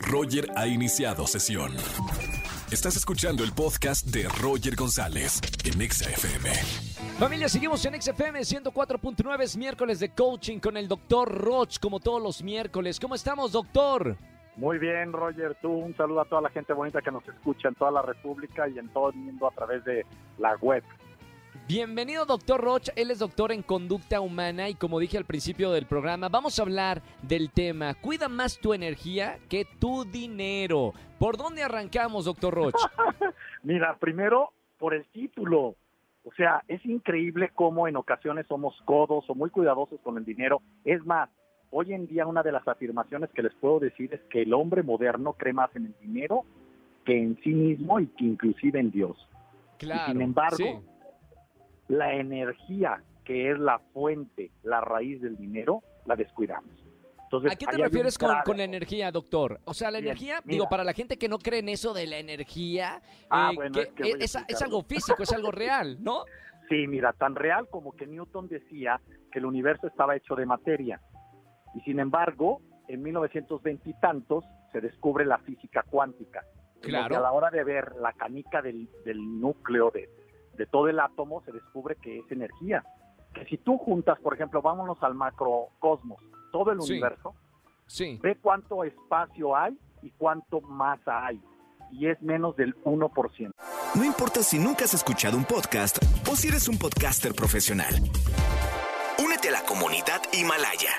Roger ha iniciado sesión. Estás escuchando el podcast de Roger González en Exa FM. Familia, seguimos en XFM 104.9, es miércoles de coaching con el doctor Roch, como todos los miércoles. ¿Cómo estamos, doctor? Muy bien, Roger. Tú un saludo a toda la gente bonita que nos escucha en toda la República y en todo el mundo a través de la web. Bienvenido, doctor Roch. Él es doctor en conducta humana y como dije al principio del programa, vamos a hablar del tema Cuida más tu energía que tu dinero. ¿Por dónde arrancamos, doctor Roch? Mira, primero por el título. O sea, es increíble cómo en ocasiones somos codos o muy cuidadosos con el dinero. Es más, hoy en día una de las afirmaciones que les puedo decir es que el hombre moderno cree más en el dinero que en sí mismo y que inclusive en Dios. Claro. sin embargo, sí. La energía que es la fuente, la raíz del dinero, la descuidamos. Entonces, ¿A qué te refieres con, con la energía, doctor? O sea, la Bien, energía, mira. digo, para la gente que no cree en eso de la energía, Ah, eh, bueno, que es que a es, es algo físico, es algo real, ¿no? Sí, mira, tan real como que Newton decía que el universo estaba hecho de materia. Y sin embargo, en 1920 y tantos se descubre la física cuántica. Claro. donde a la hora de ver la canica del, del núcleo de, de todo el átomo, se descubre que es energía. Que si tú juntas, por ejemplo, vámonos al macrocosmos, todo el Sí. universo, Sí. ve cuánto espacio hay y cuánto masa hay. Y es menos del 1%. No importa si nunca has escuchado un podcast o si eres un podcaster profesional. Únete a la comunidad Himalaya.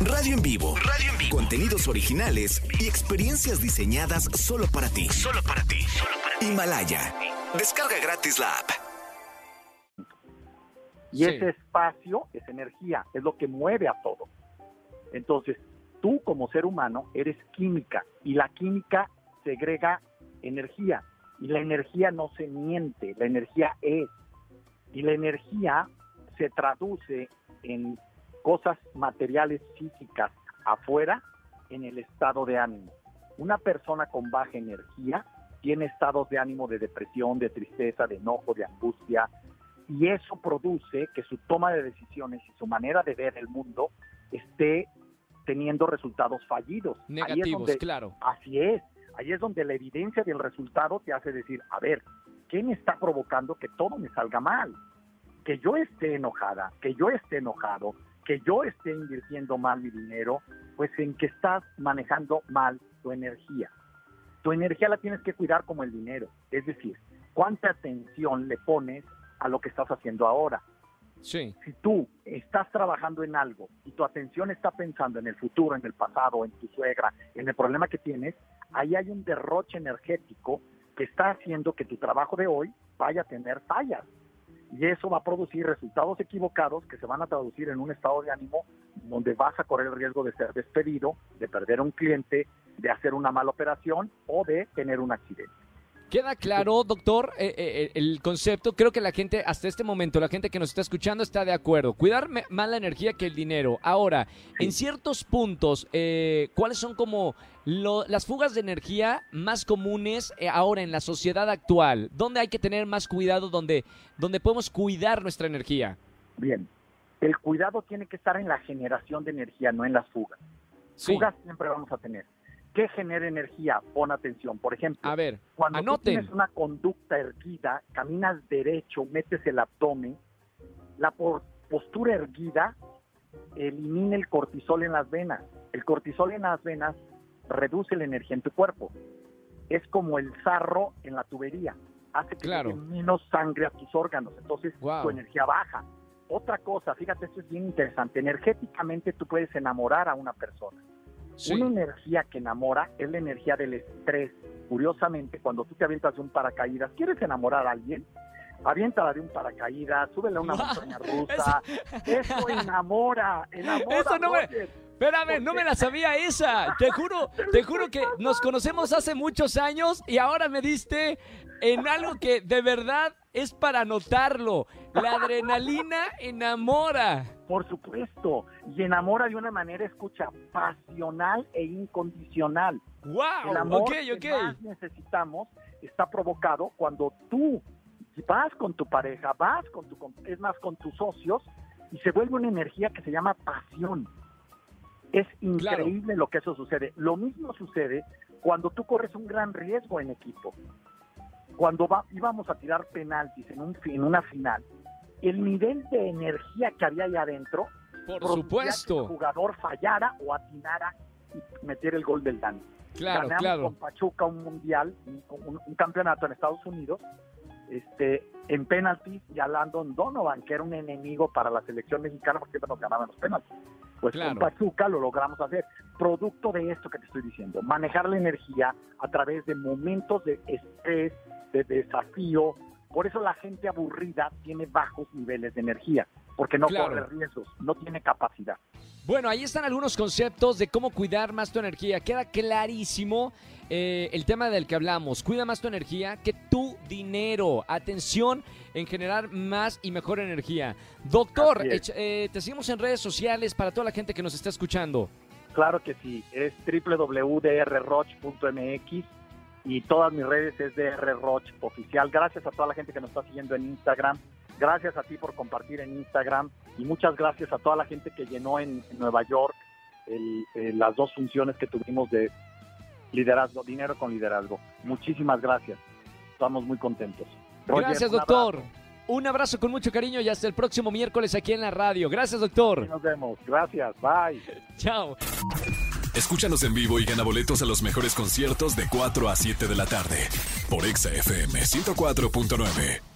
Radio en vivo. Radio en vivo. Contenidos originales y experiencias diseñadas solo para ti. Solo para ti. Himalaya. Descarga gratis la app. Y Sí. ese espacio es energía, es lo que mueve a todo. Entonces, tú como ser humano eres química y la química segrega energía y la energía no se miente, la energía es. Y la energía se traduce en cosas materiales físicas afuera en el estado de ánimo. Una persona con baja energía tiene estados de ánimo de depresión, de tristeza, de enojo, de angustia, y eso produce que su toma de decisiones y su manera de ver el mundo esté teniendo resultados fallidos. Ahí es Negativos, donde- claro. Así es, ahí es donde la evidencia del resultado te hace decir, a ver, ¿qué me está provocando que todo me salga mal? Que yo esté enojada, que yo esté enojado, que yo esté invirtiendo mal mi dinero, pues en que estás manejando mal tu energía. Tu energía la tienes que cuidar como el dinero, es decir, cuánta atención le pones a lo que estás haciendo ahora Sí. si tú estás trabajando en algo y tu atención está pensando en el futuro, en el pasado, en tu suegra, en el problema que tienes, ahí hay un derroche energético que está haciendo que tu trabajo de hoy vaya a tener fallas. Y eso va a producir resultados equivocados que se van a traducir en un estado de ánimo donde vas a correr el riesgo de ser despedido, de perder a un cliente, de hacer una mala operación o de tener un accidente. Queda claro, doctor, eh, eh, el concepto. Creo que la gente, hasta este momento, la gente que nos está escuchando está de acuerdo. Cuidar más la energía que el dinero. Ahora, en ciertos puntos, eh, ¿cuáles son como lo- las fugas de energía más comunes eh, ahora en la sociedad actual? ¿Dónde hay que tener más cuidado? ¿Dónde, donde podemos cuidar nuestra energía? Bien, el cuidado tiene que estar en la generación de energía, no en las fugas. Sí. Fugas siempre vamos a tener. ¿Qué genera energía? Pon atención. Por ejemplo, A ver, cuando tú tienes una conducta erguida, caminas derecho, metes el abdomen, la postura erguida elimina el cortisol en las venas. El cortisol en las venas reduce la energía en tu cuerpo. Es como el sarro en la tubería. Hace que Claro. menos sangre a tus órganos. Entonces Wow. tu energía baja. Otra cosa, fíjate, esto es bien interesante. Energéticamente tú puedes enamorar a una persona. Sí. Una energía que enamora es la energía del estrés. Curiosamente, cuando tú te avientas de un paracaídas, ¿quieres enamorar a alguien? Aviéntala de un paracaídas, súbela a una montaña rusa. Eso enamora, enamora. Eso no me-. Espérame, no me la sabía esa. Te juro, te juro que nos conocemos hace muchos años y ahora me diste en algo que de verdad es para notarlo. La adrenalina enamora. Por supuesto, y enamora de una manera, escucha, pasional e incondicional. ¡Wow! El amor que más necesitamos está provocado cuando tú vas con tu pareja, vas con tu, es más, con tus socios, y se vuelve una energía que se llama pasión. Es increíble lo que eso sucede. Lo mismo sucede cuando tú corres un gran riesgo en equipo. Cuando va, íbamos a tirar penaltis en, un, en una final, el nivel de energía que había ahí adentro, por supuesto, que el jugador fallara o atinara y metiera el gol del daño. Claro, Ganamos claro. con Pachuca un mundial, un, un, campeonato en Estados Unidos, este, en penaltis y a Landon Donovan, que era un enemigo para la selección mexicana porque siempre nos ganaban los penaltis. Pues Claro. con Pachuca lo logramos hacer. Producto de esto que te estoy diciendo, manejar la energía a través de momentos de estrés, de desafío. Por eso la gente aburrida tiene bajos niveles de energía, porque no Claro. corre riesgos, no tiene capacidad. Bueno, ahí están algunos conceptos de cómo cuidar más tu energía. Queda clarísimo eh, el tema del que hablamos. Cuida más tu energía que tu dinero. Atención en generar más y mejor energía. Doctor, eh, te seguimos en redes sociales para toda la gente que nos está escuchando. Claro que sí, es www.drroch.mx y todas mis redes es drroch oficial. Gracias a toda la gente que nos está siguiendo en Instagram. Gracias a ti por compartir en Instagram y muchas gracias a toda la gente que llenó en, en Nueva York el- eh, las dos funciones que tuvimos de liderazgo, dinero con liderazgo. Muchísimas gracias. Estamos muy contentos. Roger, Gracias, un doctor. abrazo. Un abrazo con mucho cariño y hasta el próximo miércoles aquí en la radio. Gracias, doctor. Nos vemos. Gracias. Bye. Chao. Escúchanos en vivo y gana boletos a los mejores conciertos de 4 a 7 de la tarde por Exa FM 104.9.